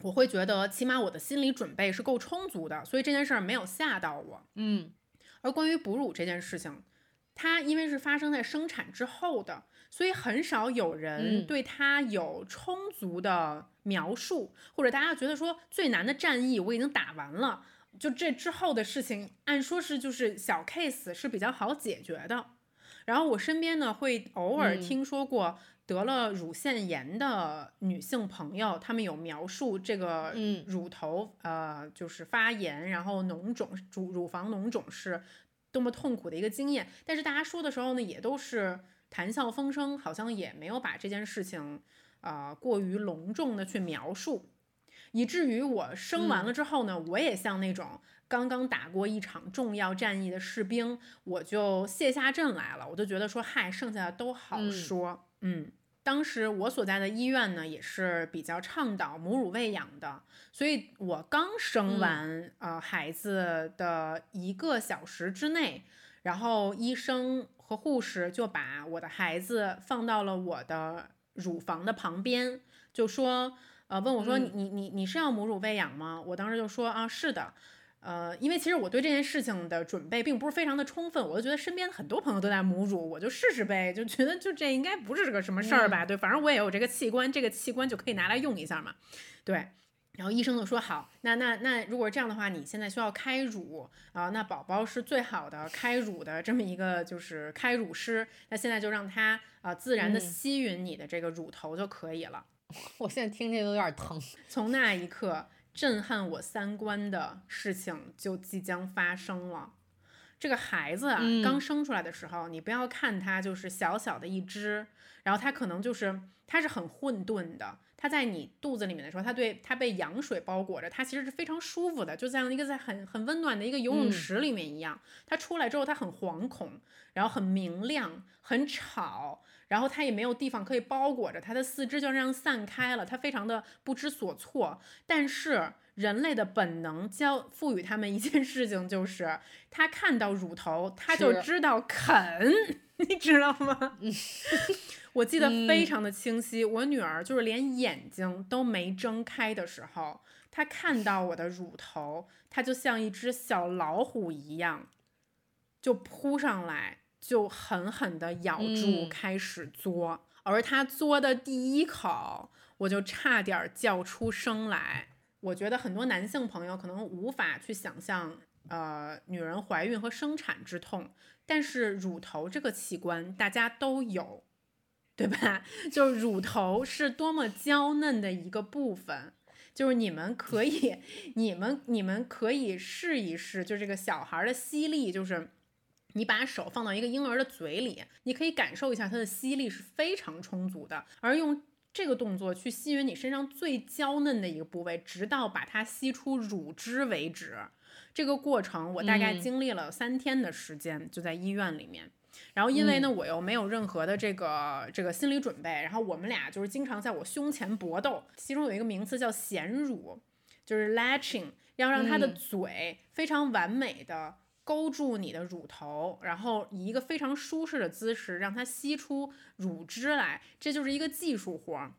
我会觉得起码我的心理准备是够充足的，所以这件事儿没有吓到我。嗯，而关于哺乳这件事情，它因为是发生在生产之后的，所以很少有人对它有充足的描述，或者大家觉得说最难的战役我已经打完了，就这之后的事情，按说是就是小 case 是比较好解决的。然后我身边呢会偶尔听说过。得了乳腺炎的女性朋友，她们有描述这个乳头呃就是发炎，然后脓肿，乳乳房脓肿是多么痛苦的一个经验。但是大家说的时候呢，也都是谈笑风生，好像也没有把这件事情呃过于隆重的去描述，以至于我生完了之后呢，我也像那种刚刚打过一场重要战役的士兵，我就卸下阵来了，我就觉得说嗨，剩下的都好说。嗯，当时我所在的医院呢，也是比较倡导母乳喂养的，所以我刚生完呃孩子的一个小时之内，然后医生。和护士就把我的孩子放到了我的乳房的旁边，就说，呃，问我说，嗯你你你是要母乳喂养吗？我当时就说啊，是的。呃，因为其实我对这件事情的准备并不是非常的充分，我就觉得身边很多朋友都在母乳，我就试试呗，就觉得就这应该不是个什么事儿吧？对，反正我也有这个器官，这个器官就可以拿来用一下嘛。对，然后医生就说好，那那那如果这样的话，你现在需要开乳啊、那宝宝是最好的开乳的这么一个就是开乳师，那现在就让他啊、自然的嗯吸吮你的这个乳头就可以了。我现在听着有点疼。从那一刻，震撼我三观的事情就即将发生了。这个孩子啊，嗯刚生出来的时候，你不要看他就是小小的一只，然后他可能就是他是很混沌的。他在你肚子里面的时候，它对它被羊水包裹着，它其实是非常舒服的，就像一个在很很温暖的一个游泳嗯池里面一样。它出来之后，它很惶恐，然后很明亮，很吵，然后它也没有地方可以包裹着，它的四肢就这样散开了，它非常的不知所措。但是人类的本能教赋予他们一件事情，就是他看到乳头，他就知道啃，你知道吗？我记得非嗯常的清晰，我女儿就是连眼睛都没睁开的时候，她看到我的乳头，她就像一只小老虎一样，就扑上来，就狠狠的咬住，嗯开始嘬。而她嘬的第一口，我就差点叫出声来。我觉得很多男性朋友可能无法去想象，呃，女人怀孕和生产之痛，但是乳头这个器官大家都有，对吧？就是乳头是多么娇嫩的一个部分，就是你们可以，你们你们可以试一试，就这个小孩的吸力，就是你把手放到一个婴儿的嘴里，你可以感受一下它的吸力是非常充足的，而用。这个动作去吸吮你身上最娇嫩的一个部位，直到把它吸出乳汁为止。这个过程我大概嗯经历了三天的时间，就在医院里面。然后因为呢，嗯我又没有任何的这个这个心理准备，然后我们俩就是经常在我胸前搏斗。其中有一个名词叫衔乳，就是 latching，要让他的嗯嘴非常完美的勾住你的乳头，然后以一个非常舒适的姿势让它吸出乳汁来，这就是一个技术活儿。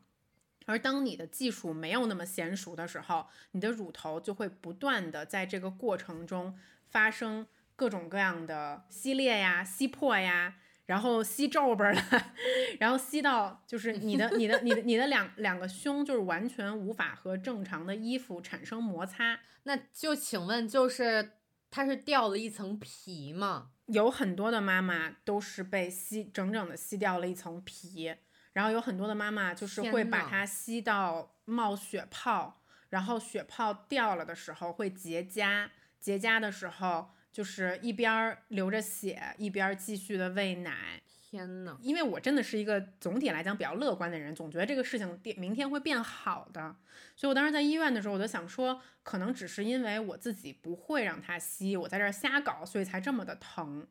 而当你的技术没有那么娴熟的时候，你的乳头就会不断的在这个过程中发生各种各样的撕裂呀、撕破呀，然后吸皱巴儿了，然后吸到就是你的、你的、你的、你的两两个胸就是完全无法和正常的衣服产生摩擦。那就请问，就是它是掉了一层皮吗？有很多的妈妈都是被吸整整的吸掉了一层皮，然后有很多的妈妈就是会把它吸到冒血泡，然后血泡掉了的时候会结痂，结痂的时候就是一边儿流着血，一边儿继续的喂奶。天呐，因为我真的是一个总体来讲比较乐观的人，总觉得这个事情变明天会变好的，所以我当时在医院的时候，我就想说，可能只是因为我自己不会让它吸，我在这儿瞎搞，所以才这么的疼。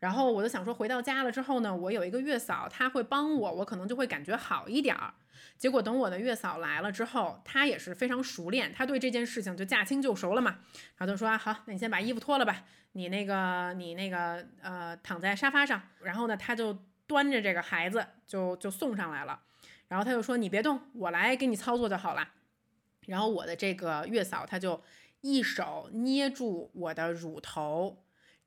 然后我就想说，回到家了之后呢，我有一个月嫂，她会帮我，我可能就会感觉好一点儿。结果等我的月嫂来了之后，她也是非常熟练，她对这件事情就驾轻就熟了嘛。然后就说啊，好，那你先把衣服脱了吧，你那个你那个呃躺在沙发上，然后呢，她就端着这个孩子就就送上来了，然后她就说你别动，我来给你操作就好了。然后我的这个月嫂她就一手捏住我的乳头。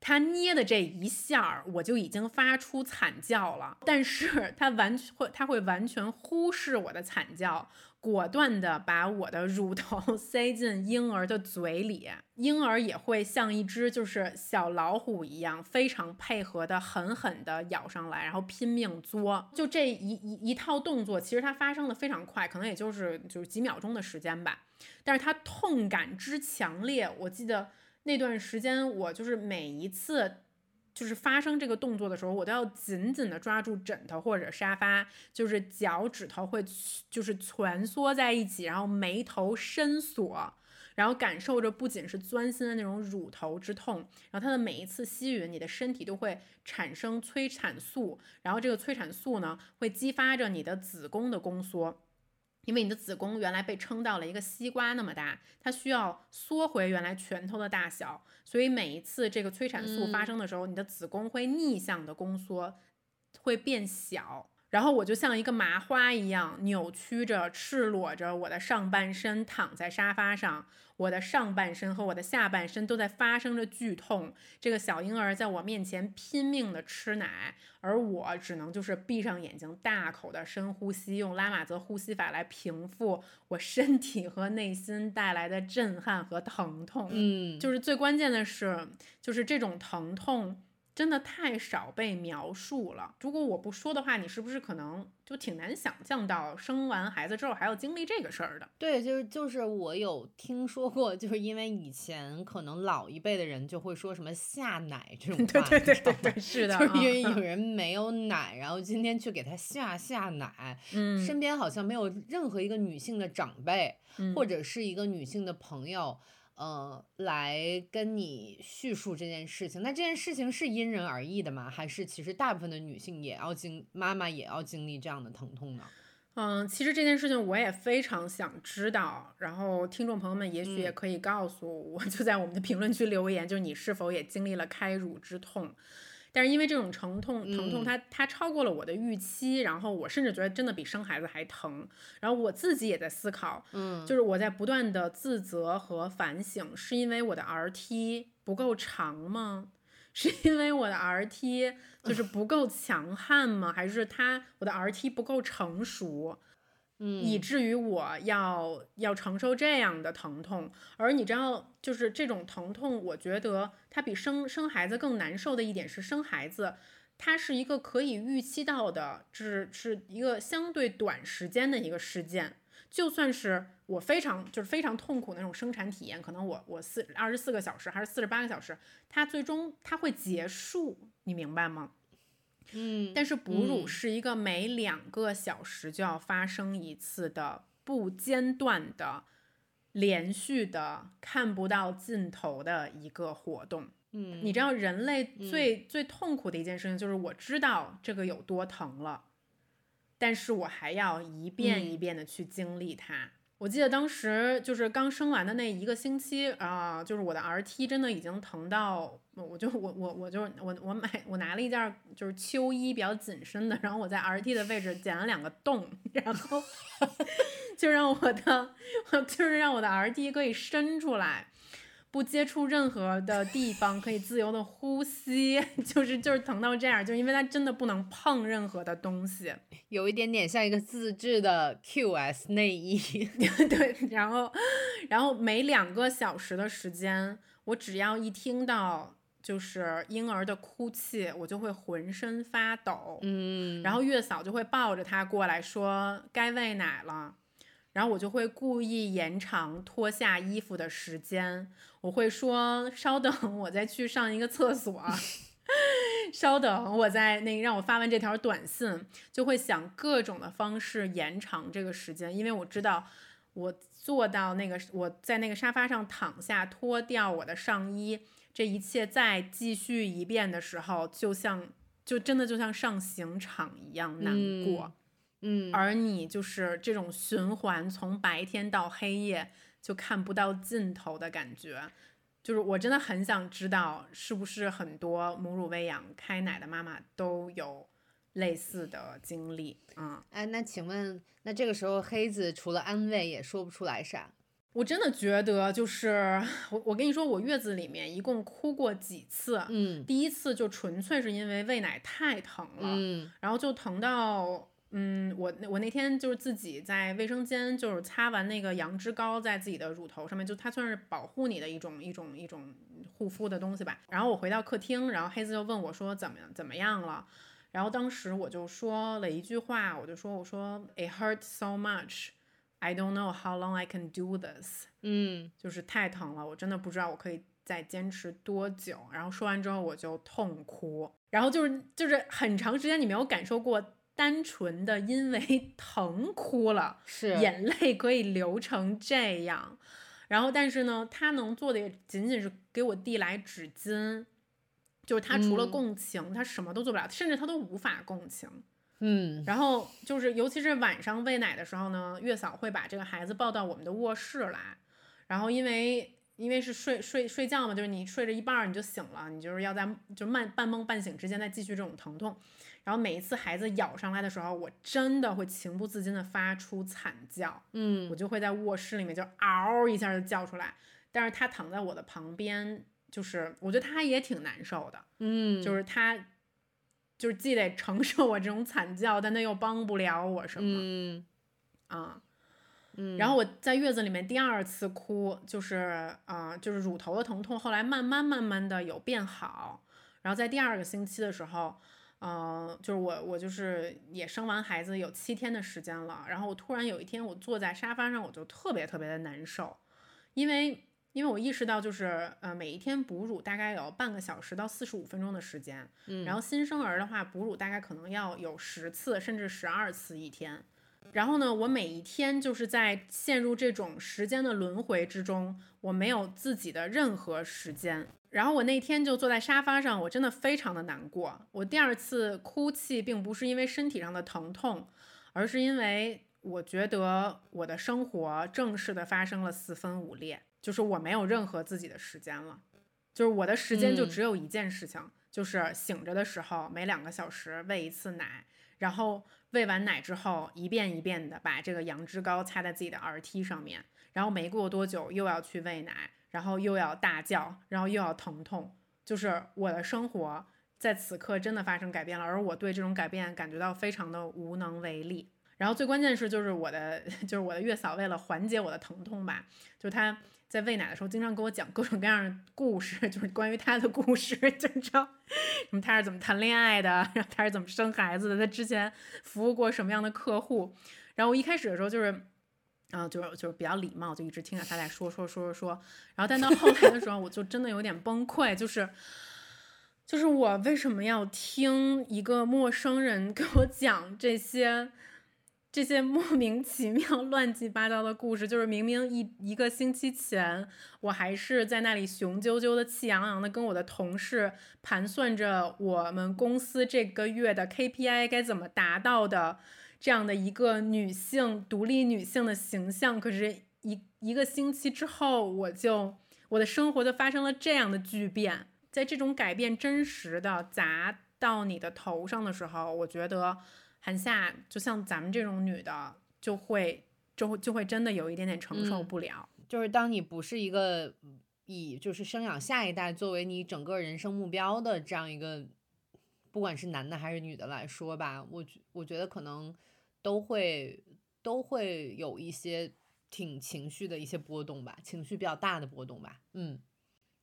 他捏的这一下儿，我就已经发出惨叫了，但是他完全会，他会完全忽视我的惨叫，果断的把我的乳头 塞进婴儿的嘴里，婴儿也会像一只就是小老虎一样，非常配合的狠狠的咬上来，然后拼命嘬。就这一一一套动作，其实它发生的非常快，可能也就是就是几秒钟的时间吧，但是它痛感之强烈，我记得。那段时间，我就是每一次就是发生这个动作的时候，我都要紧紧的抓住枕头或者沙发，就是脚趾头会就是蜷缩在一起，然后眉头深锁，然后感受着不仅是钻心的那种乳头之痛，然后它的每一次吸吮，你的身体都会产生催产素，然后这个催产素呢会激发着你的子宫的宫缩。因为你的子宫原来被撑到了一个西瓜那么大，它需要缩回原来拳头的大小，所以每一次这个催产素发生的时候，你的子宫会逆向的宫缩，会变小。然后我就像一个麻花一样扭曲着、赤裸着我的上半身躺在沙发上，我的上半身和我的下半身都在发生着剧痛。这个小婴儿在我面前拼命的吃奶，而我只能就是闭上眼睛，大口的深呼吸，用拉玛泽呼吸法来平复我身体和内心带来的震撼和疼痛。嗯，就是最关键的是，就是这种疼痛。真的太少被描述了。如果我不说的话，你是不是可能就挺难想象到生完孩子之后还要经历这个事儿的？对，就是就是我有听说过，就是因为以前可能老一辈的人就会说什么下奶这种 话，对对对对对，是 的，就是因为有人没有奶，然后今天去给他下下奶，嗯，身边好像没有任何一个女性的长辈，或者是一个女性的朋友。呃，来跟你叙述这件事情，那这件事情是因人而异的吗？还是其实大部分的女性也要经妈妈也要经历这样的疼痛呢？嗯，其实这件事情我也非常想知道，然后听众朋友们也许也可以告诉我，就在我们的评论区留言，就是你是否也经历了开乳之痛。但是因为这种疼痛，疼痛它它超过了我的预期，然后我甚至觉得真的比生孩子还疼。然后我自己也在思考，嗯，就是我在不断的自责和反省，是因为我的 RT 不够长吗？是因为我的 RT 就是不够强悍吗？还是他我的 RT 不够成熟？以至于我要要承受这样的疼痛，而你知道，就是这种疼痛，我觉得它比生生孩子更难受的一点是，生孩子它是一个可以预期到的，是是一个相对短时间的一个事件。就算是我非常就是非常痛苦那种生产体验，可能我我四二十四个小时还是四十八个小时，它最终它会结束，你明白吗？嗯，但是哺乳是一个每两个小时就要发生一次的不间断的、连续的、看不到尽头的一个活动。嗯，你知道人类最最痛苦的一件事情就是我知道这个有多疼了，但是我还要一遍一遍的去经历它。我记得当时就是刚生完的那一个星期啊，就是我的 RT 真的已经疼到，我就我我我就我我买我拿了一件就是秋衣比较紧身的，然后我在 RT 的位置剪了两个洞，然后 就让我的 就是让我的 RT 可以伸出来。不接触任何的地方，可以自由的呼吸，就是就是疼到这样，就因为他真的不能碰任何的东西，有一点点像一个自制的 QS 内衣。对，然后然后每两个小时的时间，我只要一听到就是婴儿的哭泣，我就会浑身发抖，嗯，然后月嫂就会抱着他过来说该喂奶了。然后我就会故意延长脱下衣服的时间，我会说稍等，我再去上一个厕所，稍等，我在那让我发完这条短信，就会想各种的方式延长这个时间，因为我知道我坐到那个我在那个沙发上躺下，脱掉我的上衣，这一切再继续一遍的时候，就像就真的就像上刑场一样难过。而你就是这种循环，从白天到黑夜就看不到尽头的感觉，就是我真的很想知道，是不是很多母乳喂养开奶的妈妈都有类似的经历？嗯，哎，那请问，那这个时候黑子除了安慰也说不出来啥？我真的觉得，就是我我跟你说，我月子里面一共哭过几次？嗯，第一次就纯粹是因为喂奶太疼了，嗯，然后就疼到。嗯，我我那天就是自己在卫生间，就是擦完那个羊脂膏在自己的乳头上面，就它算是保护你的一种一种一种护肤的东西吧。然后我回到客厅，然后黑子就问我说怎么样怎么样了？然后当时我就说了一句话，我就说我说 It hurts so much, I don't know how long I can do this。嗯，就是太疼了，我真的不知道我可以再坚持多久。然后说完之后我就痛哭，然后就是就是很长时间你没有感受过。单纯的因为 疼哭了，是。眼泪可以流成这样，然后但是呢，他能做的也仅仅是给我递来纸巾，就是他除了共情，他什么都做不了，甚至他都无法共情。嗯。然后就是，尤其是晚上喂奶的时候呢，月嫂会把这个孩子抱到我们的卧室来，然后因为因为是睡睡睡觉嘛，就是你睡着一半儿你就醒了，你就是要在就慢半梦半醒之间再继续这种疼痛，然后每一次孩子咬上来的时候，我真的会情不自禁的发出惨叫，嗯。我就会在卧室里面就嗷一下就叫出来，但是他躺在我的旁边，就是我觉得他也挺难受的，嗯，就是他，就是既得承受我这种惨叫，但他又帮不了我什么嗯。啊。嗯，然后我在月子里面第二次哭，就是啊、呃就是乳头的疼痛，后来慢慢慢慢的有变好。然后在第二个星期的时候，呃，就是我我就是也生完孩子有七天的时间了，然后我突然有一天我坐在沙发上，我就特别特别的难受，因为因为我意识到就是呃每一天哺乳大概有半个小时到四十五分钟的时间，嗯然后新生儿的话哺乳大概可能要有十次甚至十二次一天。然后呢，我每一天就是在陷入这种时间的轮回之中，我没有自己的任何时间。然后我那天就坐在沙发上，我真的非常的难过。我第二次哭泣，并不是因为身体上的疼痛，而是因为我觉得我的生活正式的发生了四分五裂，就是我没有任何自己的时间了，就是我的时间就嗯只有一件事情，就是醒着的时候每两个小时喂一次奶，然后喂完奶之后一遍一遍的把这个杨枝膏擦在自己的耳 t 上面，然后没过多久又要去喂奶，然后又要大叫，然后又要疼痛，就是我的生活在此刻真的发生改变了，而我对这种改变感觉到非常的无能为力。然后最关键是，就是我的，就是我的月嫂为了缓解我的疼痛吧，就她在喂奶的时候，经常给我讲各种各样的故事，就是关于她的故事，就知道什么她是怎么谈恋爱的，然后她是怎么生孩子的，她之前服务过什么样的客户。然后我一开始的时候就是，啊、就是就是比较礼貌，就一直听着他在说说说说说。然后但到后来的时候，我就真的有点崩溃，就是。就是我为什么要听一个陌生人给我讲这些这些莫名其妙、乱七八糟的故事？就是明明一一个星期前，我还是在那里雄赳赳的、气昂昂的跟我的同事盘算着我们公司这个月的 KPI 该怎么达到的这样的一个女性、独立女性的形象。可是一一个星期之后，我就我的生活就发生了这样的巨变。在这种改变真实的砸到你的头上的时候，我觉得韩夏就像咱们这种女的，就会就会就会真的有一点点承受嗯不了。就是当你不是一个以就是生养下一代作为你整个人生目标的这样一个，不管是男的还是女的来说吧，我觉我觉得可能都会都会有一些挺情绪的一些波动吧，情绪比较大的波动吧。嗯，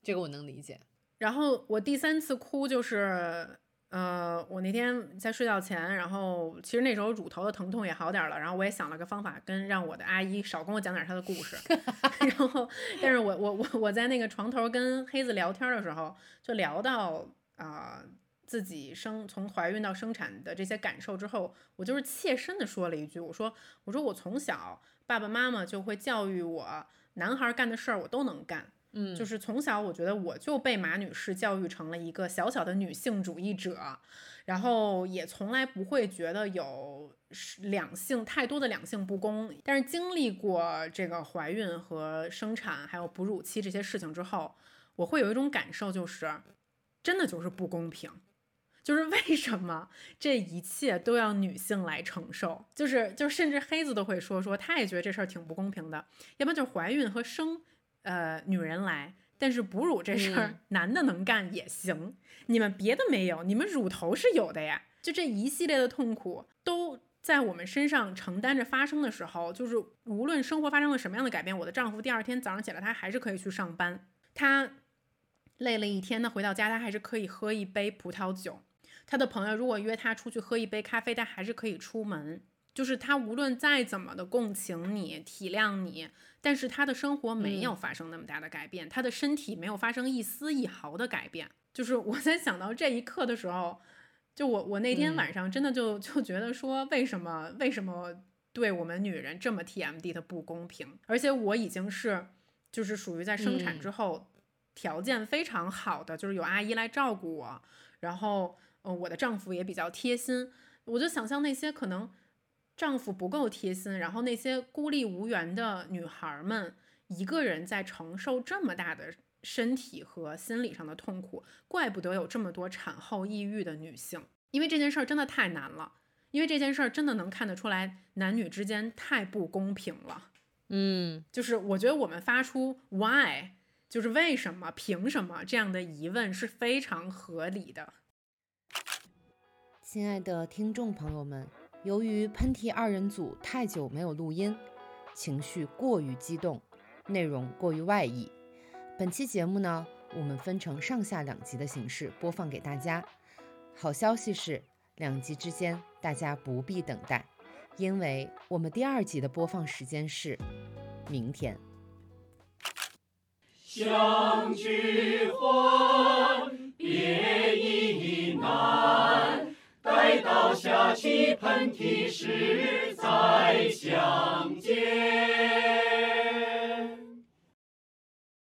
这个我能理解。然后我第三次哭就是，呃，我那天在睡觉前，然后其实那时候乳头的疼痛也好点儿了，然后我也想了个方法，跟让我的阿姨少跟我讲点她的故事。然后，但是我我我我在那个床头跟黑子聊天的时候，就聊到啊、呃自己生从怀孕到生产的这些感受之后，我就是切身的说了一句，我说我说我从小爸爸妈妈就会教育我，男孩儿干的事儿我都能干。嗯，就是从小我觉得我就被马女士教育成了一个小小的女性主义者，然后也从来不会觉得有是两性太多的两性不公。但是经历过这个怀孕和生产还有哺乳期这些事情之后，我会有一种感受，就是真的就是不公平。就是为什么这一切都要女性来承受？就是就甚至黑子都会说说，他也觉得这事儿挺不公平的。要不然就是怀孕和生，呃，女人来，但是哺乳这事儿、嗯男的能干也行，你们别的没有，你们乳头是有的呀。就这一系列的痛苦都在我们身上承担着发生的时候，就是无论生活发生了什么样的改变，我的丈夫第二天早上起来他还是可以去上班，他累了一天，他回到家他还是可以喝一杯葡萄酒。他的朋友如果约他出去喝一杯咖啡，他还是可以出门。就是他无论再怎么的共情你、体谅你，但是他的生活没有发生那么大的改变，他的身体没有发生一丝一毫的改变。就是我在想到这一刻的时候，就我我那天嗯晚上真的就就觉得说，为什么为什么对我们女人这么 TMD 的不公平？而且我已经是就是属于在生产嗯之后、条件非常好的，就是有阿姨来照顾我，然后呃我的丈夫也比较贴心。我就想象那些可能丈夫不够贴心，然后那些孤立无援的女孩们，一个人在承受这么大的身体和心理上的痛苦，怪不得有这么多产后抑郁的女性，因为这件事儿真的太难了，因为这件事儿真的能看得出来男女之间太不公平了。嗯，就是我觉得我们发出 why，就是为什么、凭什么这样的疑问是非常合理的。亲爱的听众朋友们，由于喷嚏二人组太久没有录音，情绪过于激动，内容过于外溢，本期节目呢，我们分成上下两集的形式播放给大家。好消息是，两集之间大家不必等待，因为我们第二集的播放时间是明天。相聚欢，别亦难。待到下起喷嚏时再相见。